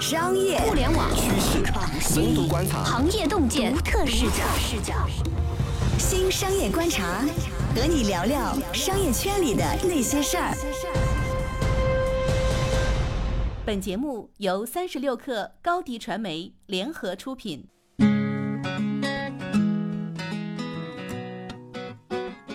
商业、互联网、趋势、深度观察、行业洞见、独特视角、视角。新商业观察，和你聊聊商业圈里的那些事儿。本节目由三十六克高低传媒联合出品。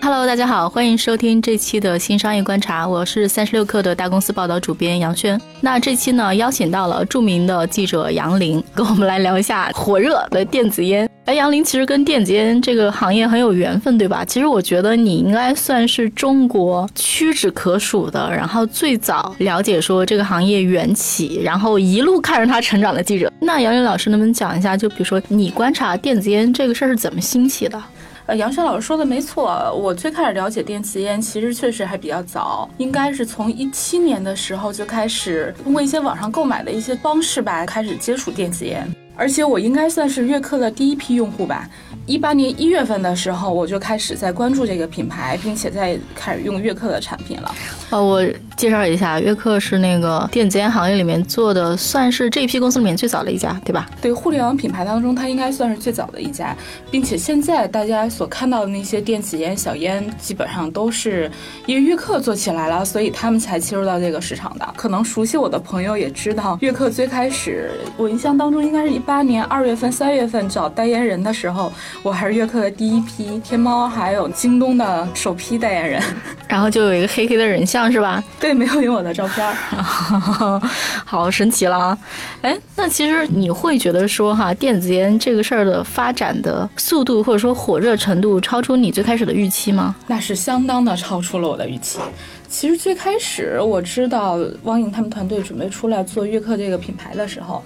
Hello，大家好，欢迎收听这期的新商业观察，我是三十六克的大公司报道主编杨轩。那这期呢，邀请到了著名的记者杨林，跟我们来聊一下火热的电子烟。哎，杨林其实跟电子烟这个行业很有缘分，对吧？其实我觉得你应该算是中国屈指可数的，然后最早了解说这个行业缘起，然后一路看着它成长的记者。那杨林老师能不能讲一下，就比如说你观察电子烟这个事儿是怎么兴起的？呃，杨轩老师说的没错，我最开始了解电子烟，其实确实还比较早，应该是从一七年的时候就开始通过一些网上购买的一些方式吧，开始接触电子烟，而且我应该算是悦刻的第一批用户吧。一八年一月份的时候，我就开始在关注这个品牌，并且在开始用悦刻的产品了。呃，我介绍一下，悦刻是那个电子烟行业里面做的，算是这一批公司里面最早的一家，对吧？对，互联网品牌当中，它应该算是最早的一家，并且现在大家所看到的那些电子烟、小烟，基本上都是因为悦刻做起来了，所以他们才切入到这个市场的。可能熟悉我的朋友也知道，悦刻最开始，我印象当中应该是一八年二月份、三月份找代言人的时候。我还是悦刻的第一批天猫还有京东的首批代言人，然后就有一个黑黑的人像是吧？对，没有用我的照片，好神奇了啊！哎，那其实你会觉得说哈，电子烟这个事儿的发展的速度或者说火热程度超出你最开始的预期吗？那是相当的超出了我的预期。其实最开始我知道汪颖他们团队准备出来做悦刻这个品牌的时候，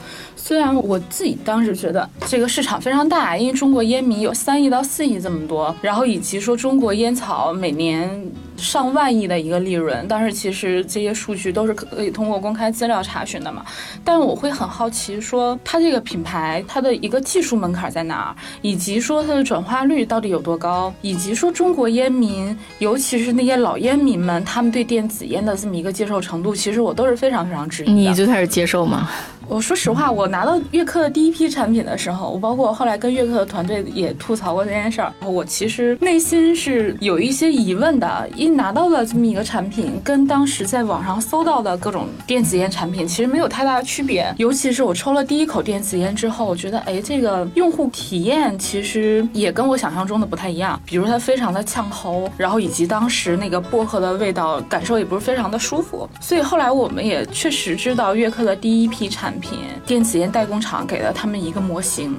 虽然我自己当时觉得这个市场非常大，因为中国烟民有三亿到四亿这么多，然后以及说中国烟草每年上万亿的一个利润，但是其实这些数据都是可以通过公开资料查询的嘛。但我会很好奇，说它这个品牌它的一个技术门槛在哪儿，以及说它的转化率到底有多高，以及说中国烟民，尤其是那些老烟民们，他们对电子烟的这么一个接受程度，其实我都是非常非常质疑的。你最开始接受吗？我说实话，我拿到悦刻的第一批产品的时候，我包括后来跟悦刻的团队也吐槽过这件事儿。我其实内心是有一些疑问的，拿到了这么一个产品，跟当时在网上搜到的各种电子烟产品其实没有太大的区别。尤其是我抽了第一口电子烟之后，我觉得，哎，这个用户体验其实也跟我想象中的不太一样。比如它非常的呛喉，然后以及当时那个薄荷的味道，感受也不是非常的舒服。所以后来我们也确实知道悦刻的第一批产。品电子烟代工厂给了他们一个模型，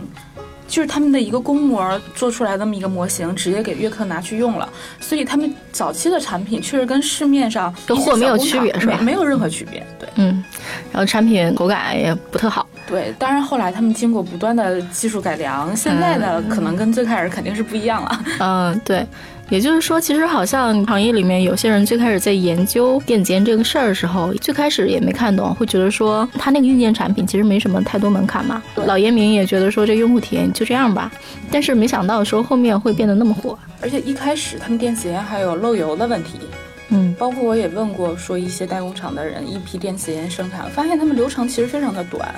就是他们的一个公模做出来那么一个模型，直接给悦刻拿去用了。所以他们早期的产品确实跟市面上跟货没有区别，是吧？没有任何区别。对，嗯，然后产品口感也不特好。对，当然后来他们经过不断的技术改良，现在的可能跟最开始肯定是不一样了。嗯，对。也就是说，其实好像行业里面有些人最开始在研究电子烟这个事儿的时候，最开始也没看懂，会觉得说他那个硬件产品其实没什么太多门槛嘛。老烟民也觉得说这用户体验就这样吧，但是没想到说后面会变得那么火。而且一开始他们电子烟还有漏油的问题，嗯，包括我也问过说一些代工厂的人，一批电子烟生产，发现他们流程其实非常的短。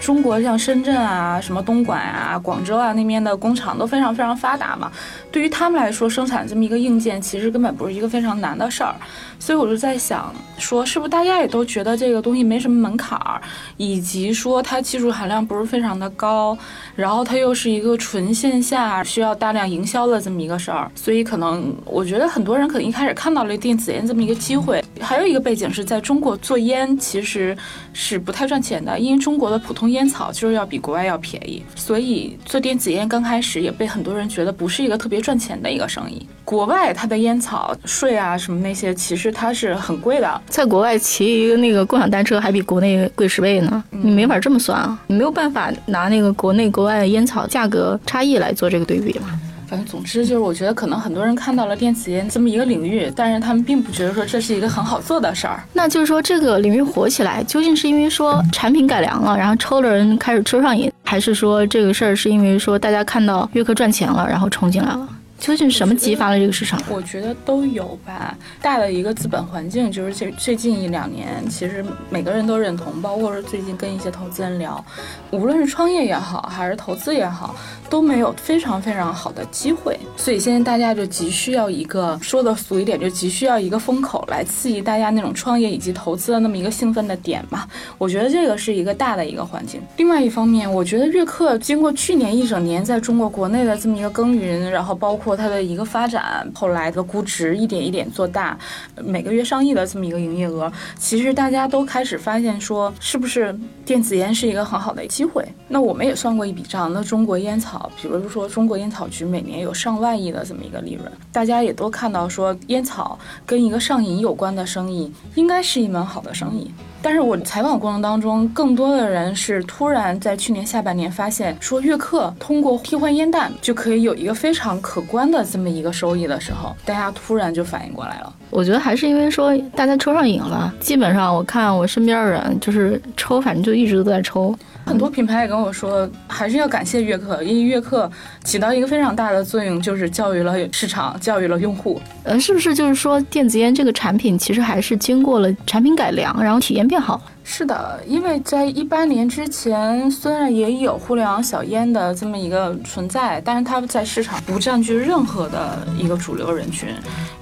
中国像深圳啊、什么东莞啊、广州啊那边的工厂都非常非常发达嘛，对于他们来说，生产这么一个硬件其实根本不是一个非常难的事儿。所以我就在想，说是不是大家也都觉得这个东西没什么门槛儿，以及说它技术含量不是非常的高，然后它又是一个纯线下需要大量营销的这么一个事儿，所以可能我觉得很多人可能一开始看到了电子烟这么一个机会。还有一个背景是在中国做烟其实是不太赚钱的，因为中国的普通烟草就是要比国外要便宜，所以做电子烟刚开始也被很多人觉得不是一个特别赚钱的一个生意。国外它的烟草税啊什么那些其实它是很贵的，在国外骑一个那个共享单车还比国内贵十倍呢，你没法这么算啊，你没有办法拿那个国内国外的烟草价格差异来做这个对比嘛。反正总之就是，我觉得可能很多人看到了电子烟这么一个领域，但是他们并不觉得说这是一个很好做的事儿。那就是说，这个领域火起来，究竟是因为说产品改良了，然后抽的人开始抽上瘾，还是说这个事儿是因为说大家看到约克赚钱了，然后冲进来了？究竟是什么激发了这个市场？我觉得都有吧。大的一个资本环境，就是最最近一两年，其实每个人都认同，包括是最近跟一些投资人聊，无论是创业也好，还是投资也好，都没有非常非常好的机会。所以现在大家就急需要一个，说的俗一点，就急需要一个风口来刺激大家那种创业以及投资的那么一个兴奋的点嘛。我觉得这个是一个大的一个环境。另外一方面，我觉得悦客经过去年一整年在中国国内的这么一个耕耘，然后包括它的一个发展，后来的估值一点一点做大，每个月上亿的这么一个营业额，其实大家都开始发现说，是不是电子烟是一个很好的机会？那我们也算过一笔账，那中国烟草，比如说中国烟草局每年有上万亿的这么一个利润，大家也都看到说，烟草跟一个上瘾有关的生意，应该是一门好的生意。但是我采访过程当中，更多的人是突然在去年下半年发现，说悦客通过替换烟弹就可以有一个非常可观的这么一个收益的时候，大家突然就反应过来了。我觉得还是因为说大家抽上瘾了，基本上我看我身边的人就是抽，反正就一直都在抽。很多品牌也跟我说，还是要感谢悦客，因为悦客起到一个非常大的作用，就是教育了市场，教育了用户。呃，是不是就是说电子烟这个产品其实还是经过了产品改良，然后体验变好？是的，因为在一八年之前，虽然也有互联网小烟的这么一个存在，但是它在市场不占据任何的一个主流人群。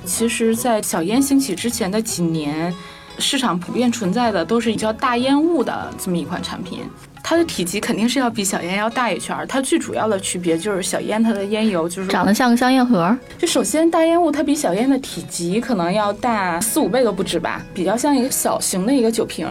其实，在小烟兴起之前的几年，市场普遍存在的都是叫大烟雾的这么一款产品。它的体积肯定是要比小烟要大一圈儿，它最主要的区别就是小烟它的烟油就是长得像个香烟盒。就首先大烟雾它比小烟的体积可能要大四五倍都不止吧，比较像一个小型的一个酒瓶。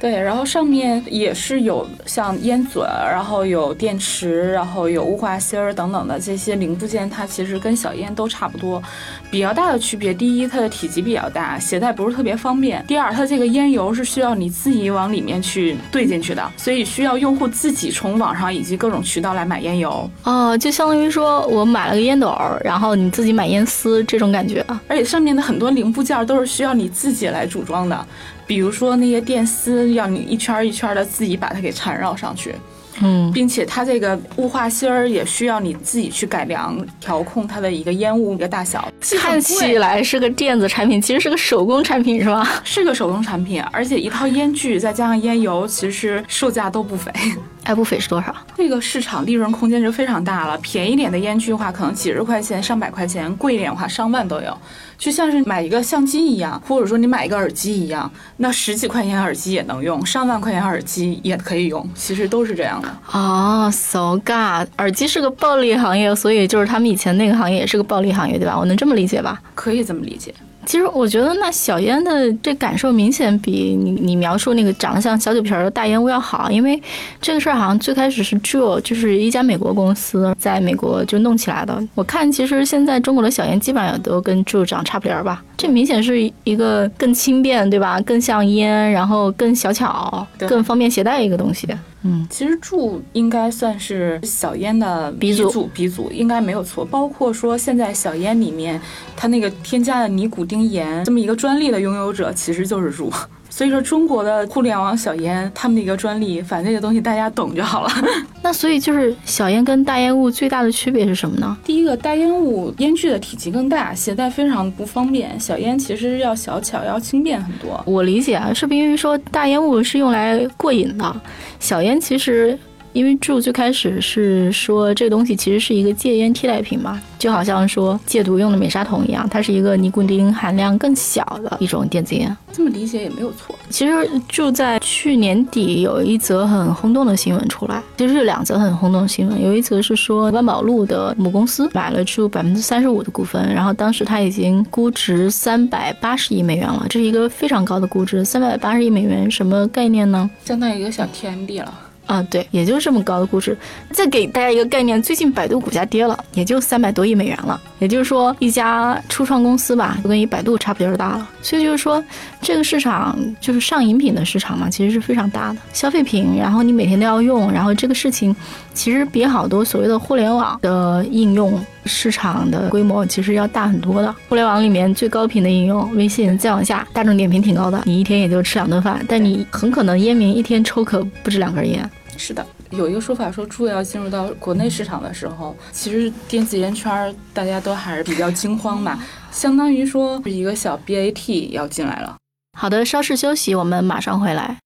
对，然后上面也是有像烟嘴，然后有电池，然后有雾化芯儿等等的这些零部件，它其实跟小烟都差不多。比较大的区别，第一，它的体积比较大，携带不是特别方便；第二，它这个烟油是需要你自己往里面去兑进去的，所以需要用户自己从网上以及各种渠道来买烟油。哦，就相当于说我买了个烟斗，然后你自己买烟丝这种感觉。而且上面的很多零部件都是需要你自己来组装的。比如说那些电丝，让你一圈一圈的自己把它给缠绕上去，嗯，并且它这个雾化芯儿也需要你自己去改良调控它的一个烟雾一个大小。看起来是个电子产品，其实是个手工产品，是吧？是个手工产品，而且一套烟具再加上烟油，其实售价都不菲。哎，不菲是多少？这个市场利润空间就非常大了。便宜点的烟具的话，可能几十块钱、上百块钱；贵一点的话，上万都有。就像是买一个相机一样，或者说你买一个耳机一样，那十几块钱耳机也能用，上万块钱耳机也可以用，其实都是这样的。哦，so god，耳机是个暴利行业，所以就是他们以前那个行业也是个暴利行业，对吧？我能这么理解吧？可以这么理解。其实我觉得那小烟的这感受明显比你你描述那个长得像小酒瓶的大烟雾要好，因为这个事儿好像最开始是 Juul，就是一家美国公司在美国就弄起来的。我看其实现在中国的小烟基本上也都跟 Juul 长差不离儿吧。这明显是一个更轻便，对吧？更像烟，然后更小巧，更方便携带一个东西。嗯，其实柱应该算是小烟的鼻祖，鼻祖应该没有错。包括说现在小烟里面，它那个添加的尼古丁盐这么一个专利的拥有者，其实就是柱。所以说，中国的互联网小烟，他们的一个专利，反正这个东西大家懂就好了。那所以就是小烟跟大烟雾最大的区别是什么呢？第一个，大烟雾烟具的体积更大，携带非常不方便；小烟其实要小巧，要轻便很多。我理解啊，是不是因为说大烟雾是用来过瘾的，小烟其实。因为住最开始是说这个东西其实是一个戒烟替代品嘛，就好像说戒毒用的美沙酮一样，它是一个尼古丁含量更小的一种电子烟。这么理解也没有错。其实就在去年底有一则很轰动的新闻出来，其实是两则很轰动的新闻。有一则是说万宝路的母公司买了住百分之三十五的股份，然后当时它已经估值三百八十亿美元了，这是一个非常高的估值。三百八十亿美元什么概念呢？相当于一个小 TMD 了。啊，对，也就这么高的估值。再给大家一个概念，最近百度股价跌了，也就三百多亿美元了。也就是说，一家初创公司吧，就跟一百度差不多大了。所以就是说，这个市场就是上饮品的市场嘛，其实是非常大的消费品。然后你每天都要用，然后这个事情其实比好多所谓的互联网的应用市场的规模其实要大很多的。互联网里面最高频的应用，微信再往下，大众点评挺高的，你一天也就吃两顿饭，但你很可能烟民一天抽可不止两根烟。是的，有一个说法说，猪要进入到国内市场的时候，其实电子烟圈大家都还是比较惊慌吧，相当于说一个小 BAT 要进来了。好的，稍事休息，我们马上回来。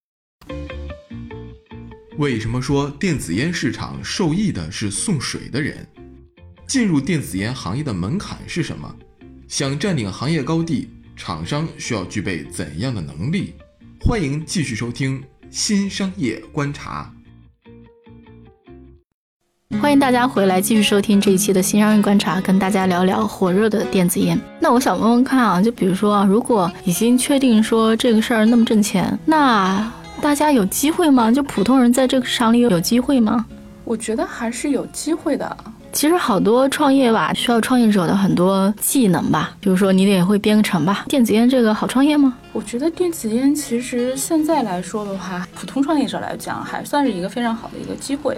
为什么说电子烟市场受益的是送水的人？进入电子烟行业的门槛是什么？想占领行业高地，厂商需要具备怎样的能力？欢迎继续收听《新商业观察》。欢迎大家回来继续收听这一期的新商业观察，跟大家聊聊火热的电子烟。那我想问问看啊，就比如说啊，如果已经确定说这个事儿那么挣钱，那大家有机会吗？就普通人在这个市场里有机会吗？我觉得还是有机会的。其实好多创业吧，需要创业者的很多技能吧，比如说你得会编个程吧。电子烟这个好创业吗？我觉得电子烟其实现在来说的话，普通创业者来讲还算是一个非常好的一个机会。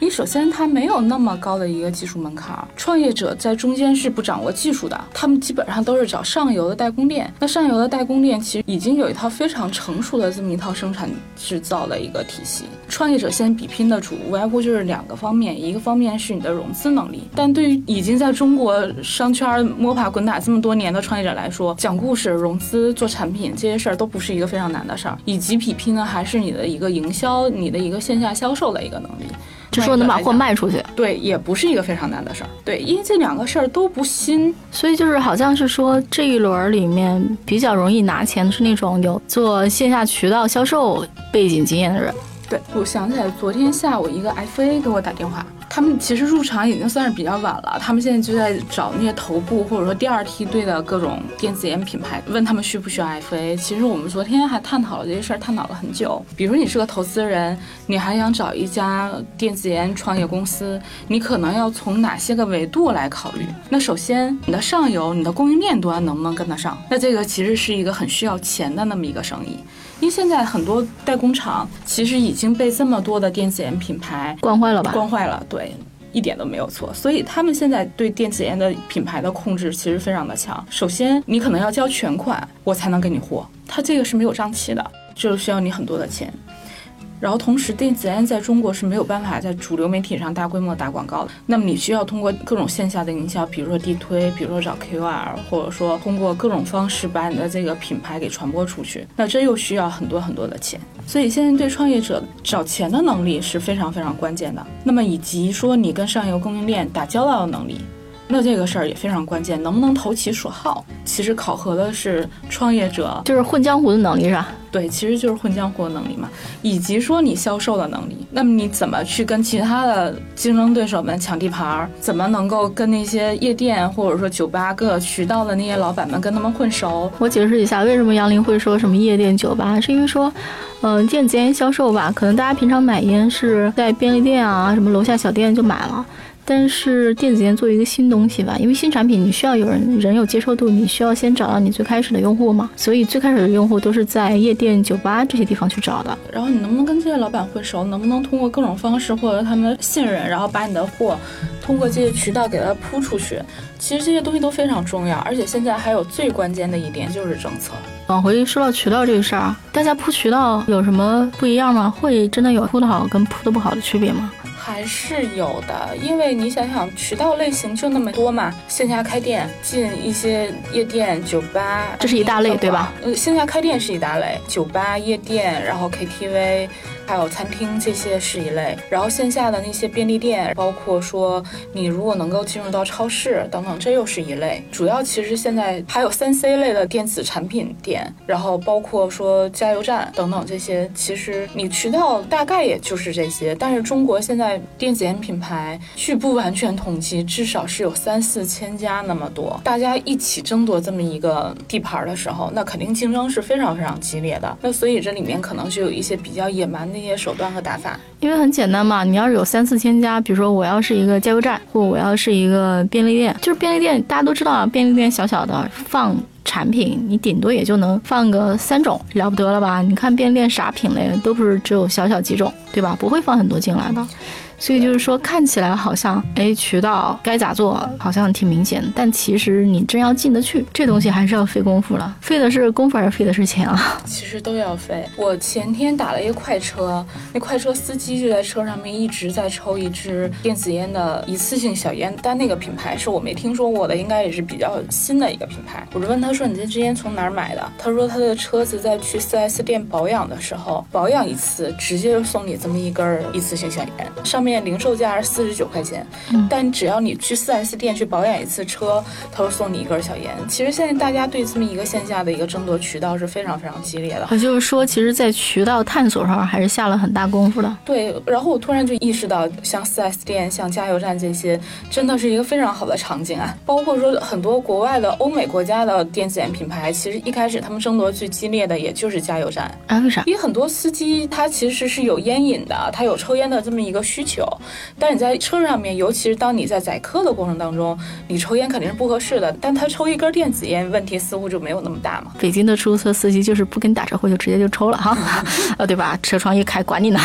因为首先它没有那么高的一个技术门槛，创业者在中间是不掌握技术的，他们基本上都是找上游的代工链。那上游的代工链其实已经有一套非常成熟的这么一套生产制造的一个体系。创业者现在比拼的主无外乎就是两个方面，一个方面是你的融资能力，但对于已经在中国商圈摸爬滚打这么多年的创业者来说，讲故事、融资、做产品。这些事儿都不是一个非常难的事儿，以及比拼呢，还是你的一个营销，你的一个线下销售的一个能力，就说能把货卖出去，对，也不是一个非常难的事儿，对，因为这两个事儿都不新，所以就是好像是说这一轮里面比较容易拿钱的是那种有做线下渠道销售背景经验的人。对，我想起来，昨天下午一个 FA 给我打电话。他们其实入场已经算是比较晚了，他们现在就在找那些头部或者说第二梯队的各种电子烟品牌，问他们需不需要 FA。其实我们昨天还探讨了这些事儿，探讨了很久。比如你是个投资人，你还想找一家电子烟创业公司，你可能要从哪些个维度来考虑？那首先，你的上游、你的供应链端能不能跟得上？那这个其实是一个很需要钱的那么一个生意。因为现在很多代工厂其实已经被这么多的电子烟品牌惯坏了吧？惯坏了，对，一点都没有错。所以他们现在对电子烟的品牌的控制其实非常的强。首先，你可能要交全款，我才能给你货，它这个是没有账期的，就是需要你很多的钱。然后同时，电子烟在中国是没有办法在主流媒体上大规模打广告的。那么你需要通过各种线下的营销，比如说地推，比如说找 KOL，或者说通过各种方式把你的这个品牌给传播出去。那这又需要很多很多的钱。所以现在对创业者找钱的能力是非常非常关键的。那么以及说你跟上游供应链打交道的能力。那这个事儿也非常关键，能不能投其所好，其实考核的是创业者，就是混江湖的能力是吧？对，其实就是混江湖的能力嘛，以及说你销售的能力。那么你怎么去跟其他的竞争对手们抢地盘儿？怎么能够跟那些夜店或者说酒吧各渠道的那些老板们跟他们混熟？我解释一下，为什么杨林会说什么夜店酒吧，是因为说，嗯，电子烟销售吧，可能大家平常买烟是在便利店啊，什么楼下小店就买了。但是电子烟作为一个新东西吧，因为新产品你需要有人人有接受度，你需要先找到你最开始的用户嘛，所以最开始的用户都是在夜店、酒吧这些地方去找的。然后你能不能跟这些老板混熟？能不能通过各种方式获得他们信任，然后把你的货通过这些渠道给他铺出去？其实这些东西都非常重要。而且现在还有最关键的一点就是政策。往回说到渠道这个事儿，大家铺渠道有什么不一样吗？会真的有铺的好跟铺的不好的区别吗？还是有的，因为你想想，渠道类型就那么多嘛，线下开店进一些夜店、酒吧，这是一大类，对吧？呃，线下开店是一大类，酒吧、夜店，然后 KTV。还有餐厅这些是一类，然后线下的那些便利店，包括说你如果能够进入到超市等等，这又是一类。主要其实现在还有三 C 类的电子产品店，然后包括说加油站等等这些，其实你渠道大概也就是这些。但是中国现在电子烟品牌，据不完全统计，至少是有三四千家那么多，大家一起争夺这么一个地盘的时候，那肯定竞争是非常非常激烈的。那所以这里面可能就有一些比较野蛮的。一些手段和打法，因为很简单嘛，你要是有三四千家，比如说我要是一个加油站，或我要是一个便利店，就是便利店，大家都知道啊，便利店小小的放产品，你顶多也就能放个三种，了不得了吧？你看便利店啥品类都不是只有小小几种，对吧？不会放很多进来的。所以就是说，看起来好像哎，渠道该咋做，好像挺明显，但其实你真要进得去，这东西还是要费功夫了。费的是功夫还是费的是钱啊？其实都要费。我前天打了一个快车，那快车司机就在车上面一直在抽一支电子烟的一次性小烟，但那个品牌是我没听说过的，应该也是比较新的一个品牌。我就问他说：“你这支烟从哪儿买的？”他说他的车子在去 4S 店保养的时候，保养一次直接就送你这么一根一次性小烟，上面零售价是四十九块钱，但只要你去四 S 店去保养一次车，他会送你一根小烟。其实现在大家对这么一个线下的一个争夺渠道是非常非常激烈的。也就是说，其实，在渠道探索上还是下了很大功夫的。对，然后我突然就意识到，像四 S 店、像加油站这些，真的是一个非常好的场景啊。包括说很多国外的欧美国家的电子烟品牌，其实一开始他们争夺最激烈的也就是加油站啊？为啥？因为很多司机他其实是有烟瘾的，他有抽烟的这么一个需求。但你在车上面，尤其是当你在载客的过程当中，你抽烟肯定是不合适的。但他抽一根电子烟，问题似乎就没有那么大嘛。北京的出租车司机就是不跟你打招呼就直接就抽了哈，呃，对吧？车窗一开，管你呢。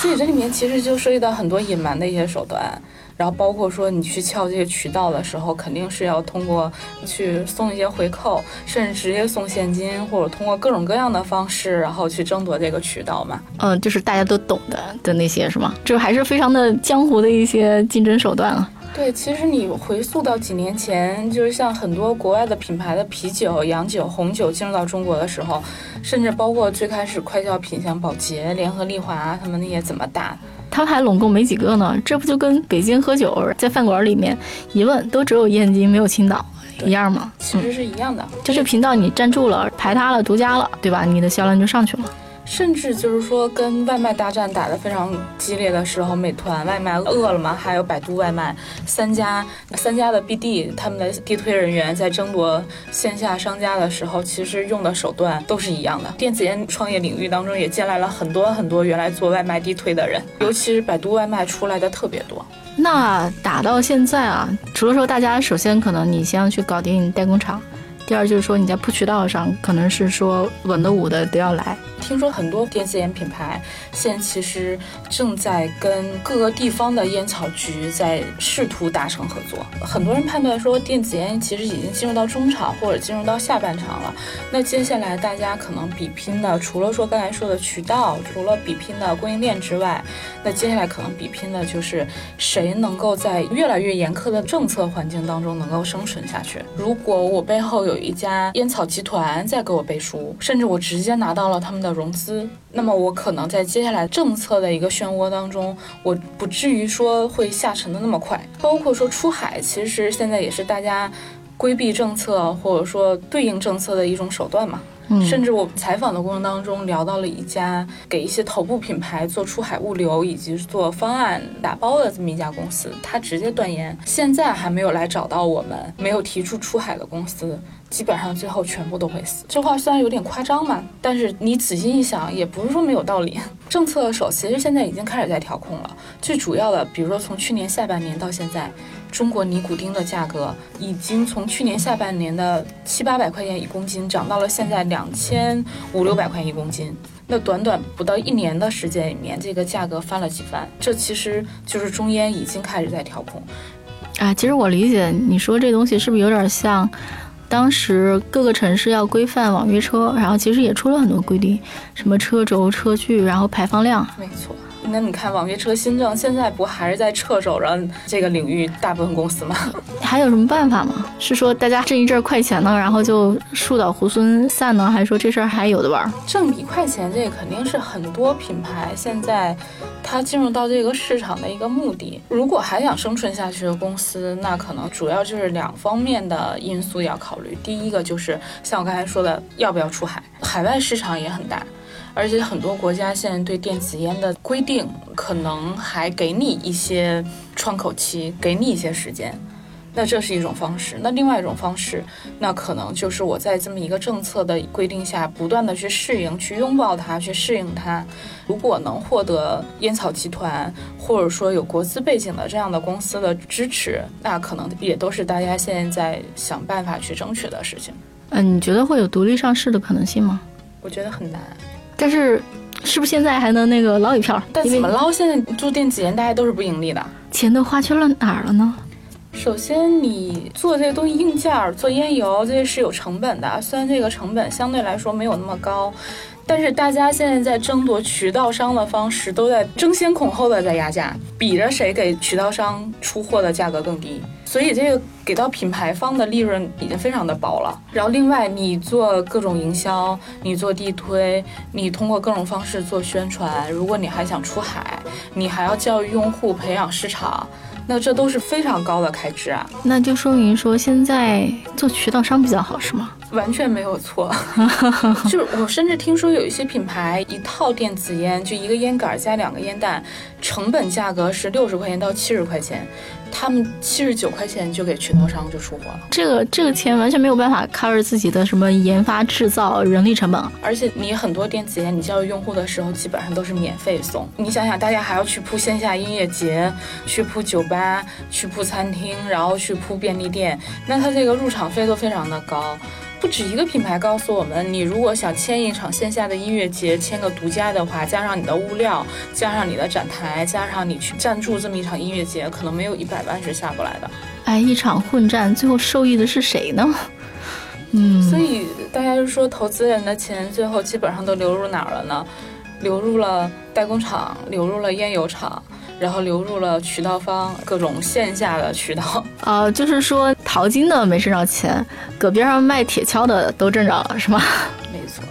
所以这里面其实就涉及到很多隐瞒的一些手段。然后包括说你去撬这些渠道的时候，肯定是要通过去送一些回扣，甚至直接送现金，或者通过各种各样的方式，然后去争夺这个渠道嘛。嗯，就是大家都懂的的那些是吗？就还是非常的江湖的一些竞争手段啊。对，其实你回溯到几年前，就是像很多国外的品牌的啤酒、洋酒、红酒进入到中国的时候，甚至包括最开始快消品，像宝洁、联合利华他们那些怎么打。他们还拢共没几个呢，这不就跟北京喝酒在饭馆里面一问都只有燕京没有青岛一样吗？其实是一样的，就这频道你占住了，排他了，独家了，对吧？你的销量就上去了。甚至就是说，跟外卖大战打得非常激烈的时候，美团外卖、饿了么还有百度外卖三家三家的 BD 他们的地推人员在争夺线下商家的时候，其实用的手段都是一样的。电子烟创业领域当中也进来了很多很多原来做外卖地推的人，尤其是百度外卖出来的特别多。那打到现在啊，除了说大家首先可能你先要去搞定代工厂。第二就是说，你在铺渠道上，可能是说稳的武的都要来。听说很多电子烟品牌现在其实正在跟各个地方的烟草局在试图达成合作。很多人判断说，电子烟其实已经进入到中场或者进入到下半场了。那接下来大家可能比拼的，除了说刚才说的渠道，除了比拼的供应链之外，那接下来可能比拼的就是谁能够在越来越严苛的政策环境当中能够生存下去。如果我背后有一家烟草集团在给我背书，甚至我直接拿到了他们的融资，那么我可能在接下来政策的一个漩涡当中，我不至于说会下沉的那么快。包括说出海，其实现在也是大家规避政策或者说对应政策的一种手段嘛。甚至我采访的过程当中聊到了一家给一些头部品牌做出海物流以及做方案打包的这么一家公司，他直接断言，现在还没有来找到我们，没有提出出海的公司。基本上最后全部都会死。这话虽然有点夸张嘛，但是你仔细一想，也不是说没有道理。政策的手其实现在已经开始在调控了。最主要的，比如说从去年下半年到现在，中国尼古丁的价格已经从去年下半年的七八百块钱一公斤涨到了现在两千五六百块一公斤。那短短不到一年的时间里面，这个价格翻了几番。这其实就是中烟已经开始在调控。啊，其实我理解你说这东西是不是有点像？当时各个城市要规范网约车，然后其实也出了很多规定，什么车轴、车距，然后排放量。没错。那你看网约车新政，现在不还是在掣肘着这个领域大部分公司吗？还有什么办法吗？是说大家挣一阵快钱呢，然后就树倒猢狲散呢，还是说这事儿还有的玩？挣一块钱，这个肯定是很多品牌现在它进入到这个市场的一个目的。如果还想生存下去的公司，那可能主要就是两方面的因素要考虑。第一个就是像我刚才说的，要不要出海？海外市场也很大。而且很多国家现在对电子烟的规定，可能还给你一些窗口期，给你一些时间。那这是一种方式。那另外一种方式，那可能就是我在这么一个政策的规定下，不断的去适应、去拥抱它、去适应它。如果能获得烟草集团或者说有国资背景的这样的公司的支持，那可能也都是大家现在在想办法去争取的事情。嗯，你觉得会有独立上市的可能性吗？我觉得很难。但是，是不是现在还能那个捞一票？但怎么捞？现在注定几年大家都是不盈利的，钱都花去了哪儿了呢？首先，你做这些东西硬件，做烟油这些是有成本的，虽然这个成本相对来说没有那么高。但是大家现在在争夺渠道商的方式，都在争先恐后的在压价，比着谁给渠道商出货的价格更低。所以这个给到品牌方的利润已经非常的薄了。然后另外你做各种营销，你做地推，你通过各种方式做宣传，如果你还想出海，你还要教育用户、培养市场。那这都是非常高的开支啊！那就说明说现在做渠道商比较好，是吗？完全没有错。就是我甚至听说有一些品牌一套电子烟，就一个烟杆加两个烟弹，成本价格是六十块钱到七十块钱。他们七十九块钱就给渠道商就出货了，这个这个钱完全没有办法 cover 自己的什么研发制造人力成本，而且你很多电子烟你教育用户的时候基本上都是免费送，你想想大家还要去铺线下音乐节，去铺酒吧，去铺餐厅，然后去铺便利店，那他这个入场费都非常的高。不止一个品牌告诉我们，你如果想签一场线下的音乐节，签个独家的话，加上你的物料，加上你的展台，加上你去赞助这么一场音乐节，可能没有一百万是下不来的。哎，一场混战，最后受益的是谁呢？嗯，所以大家就说，投资人的钱最后基本上都流入哪儿了呢？流入了代工厂，流入了烟油厂。然后流入了渠道方各种线下的渠道，呃，就是说淘金的没挣着钱，搁边上卖铁锹的都挣着了，是吗？没错，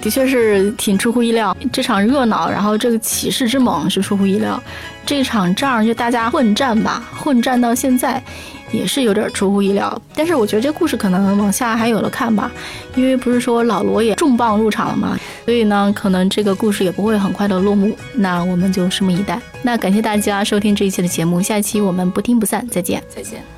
的确是挺出乎意料。这场热闹，然后这个起势之猛是出乎意料。这场仗就大家混战吧，混战到现在。也是有点出乎意料，但是我觉得这故事可能往下还有的看吧，因为不是说老罗也重磅入场了吗？所以呢，可能这个故事也不会很快的落幕，那我们就拭目以待。那感谢大家收听这一期的节目，下一期我们不听不散，再见，再见。